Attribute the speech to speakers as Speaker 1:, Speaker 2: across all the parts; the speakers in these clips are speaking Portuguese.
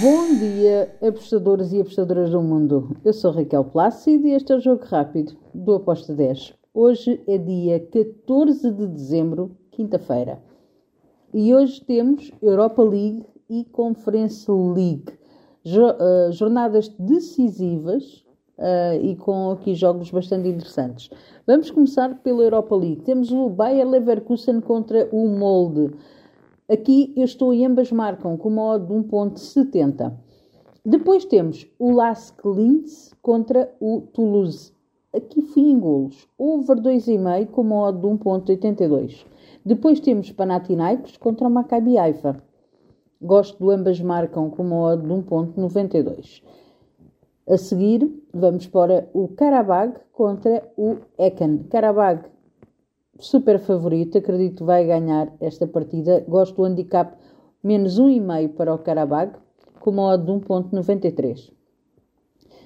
Speaker 1: Bom dia, apostadores e apostadoras do mundo. Eu sou Raquel Plácido e este é o Jogo Rápido do Aposta 10. Hoje é dia 14 de dezembro, quinta-feira. E hoje temos Europa League e Conference League. Eh, jornadas decisivas uh, e com aqui jogos bastante interessantes. Vamos começar pela Europa League. Temos o Bayer Leverkusen contra o Molde. Aqui eu estou e ambas marcam com uma odd de 1.70. Depois temos o Lask Linz contra o Toulouse. Aqui fui em golos. Over 2,5 com uma odd de 1.82. Depois temos Panathinaikos contra o Maccabi Haifa. Gosto do ambas marcam com uma odd de 1.92. A seguir, vamos para o Karabag contra o Ekan. Karabag super favorito, acredito que vai ganhar esta partida. Gosto do handicap menos 1,5 para o Karabag, com uma odd de 1.93.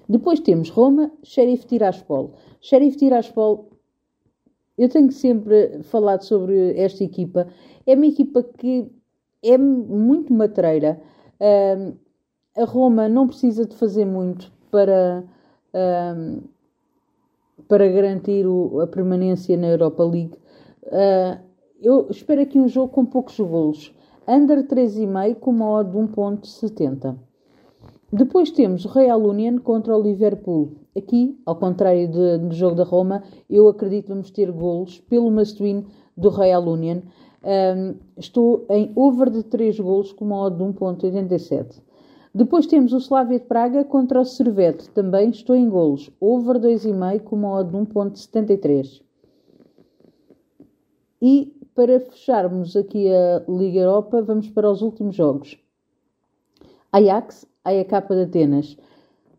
Speaker 1: Depois temos Roma, Sheriff Tiraspol. Sheriff Tiraspol, eu tenho sempre falado sobre esta equipa. É uma equipa que é muito matreira. Uh, a Roma não precisa de fazer muito para, uh, para garantir o, a permanência na Europa League. Uh, eu espero aqui um jogo com poucos golos. Under 3,5 com uma odd de 1.70. Depois temos Real Union contra o Liverpool. Aqui, ao contrário de, do jogo da Roma, eu acredito que vamos ter golos pelo must-win do Real Union. Um, estou em over de 3 golos com uma odd de 1.87. Depois temos o Slavia de Praga contra o Servete. Também estou em golos. Over 2,5 com uma odd de 1.73. E para fecharmos aqui a Liga Europa, vamos para os últimos jogos. Ajax, AEK de Atenas.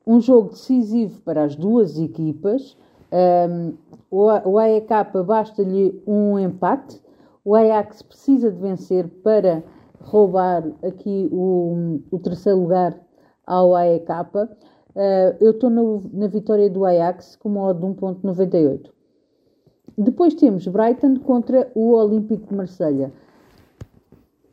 Speaker 1: Um jogo decisivo para as duas equipas. Um, o AEK basta-lhe um empate. O Ajax precisa de vencer para roubar aqui o, o terceiro lugar ao AEK. Uh, eu estou na vitória do Ajax com uma odd de 1.98. Depois temos Brighton contra o Olímpico de Marselha.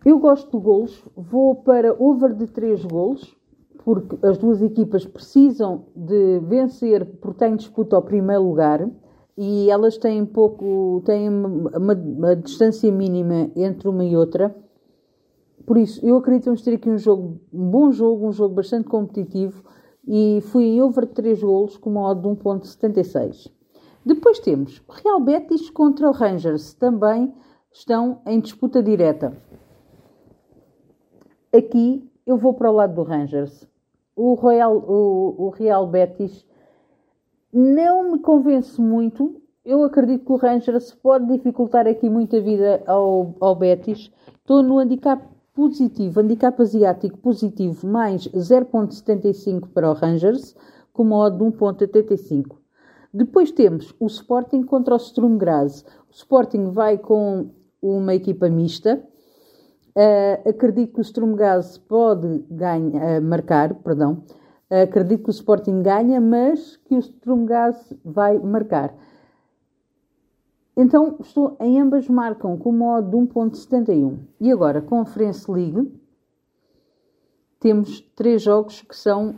Speaker 1: Eu gosto de golos, vou para over de 3 golos, porque as duas equipas precisam de vencer porque têm disputa ao primeiro lugar e elas têm pouco, têm uma, uma, distância mínima entre uma e outra. Por isso, eu acredito que vamos ter aqui um jogo, um bom jogo, um jogo bastante competitivo e fui em over 3 golos com uma odd de 1.76. Depois temos Real Betis contra o Rangers, também estão em disputa direta. Aqui eu vou para o lado do Rangers. O Real, o, o Real Betis não me convence muito. Eu acredito que o Rangers pode dificultar aqui muito a vida ao, ao Betis. Estou no handicap positivo, handicap asiático positivo, mais 0.75 para o Rangers, com modo de 1.85. Depois temos o Sporting contra o Sturm Graz. O Sporting vai com uma equipa mista. Uh, acredito que o Sturm Graz pode ganha, uh, marcar, perdão. Uh, acredito que o Sporting ganha, mas que o Sturm Graz vai marcar. Então, estou, em ambas marcam com modo de 1.71. E agora, Conference League, temos três jogos que são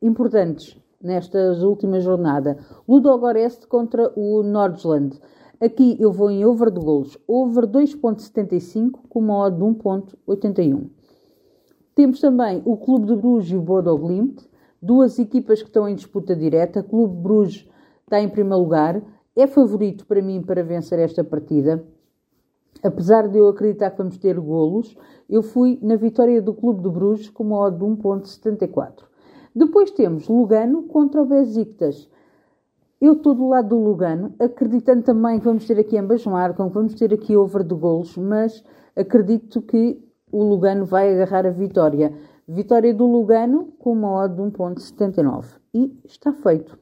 Speaker 1: importantes nesta última jornada. Ludogorets contra o Nordland. Aqui eu vou em over de golos. Over 2.75 com uma odd de 1.81. Temos também o Clube de Bruges e o Bodo. Duas equipas que estão em disputa direta. O Clube de Bruges está em primeiro lugar. É favorito para mim para vencer esta partida. Apesar de eu acreditar que vamos ter golos, eu fui na vitória do Clube de Bruges com uma odd de 1.74. Depois temos Lugano contra o Besiktas. Eu estou do lado do Lugano, acreditando também que vamos ter aqui ambas marcam, que vamos ter aqui over de golos, mas acredito que o Lugano vai agarrar a vitória. Vitória do Lugano com uma odd de 1.79. E está feito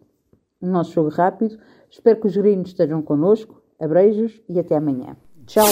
Speaker 1: o nosso jogo rápido. Espero que os gringos estejam connosco. Abreijos e até amanhã. Tchau!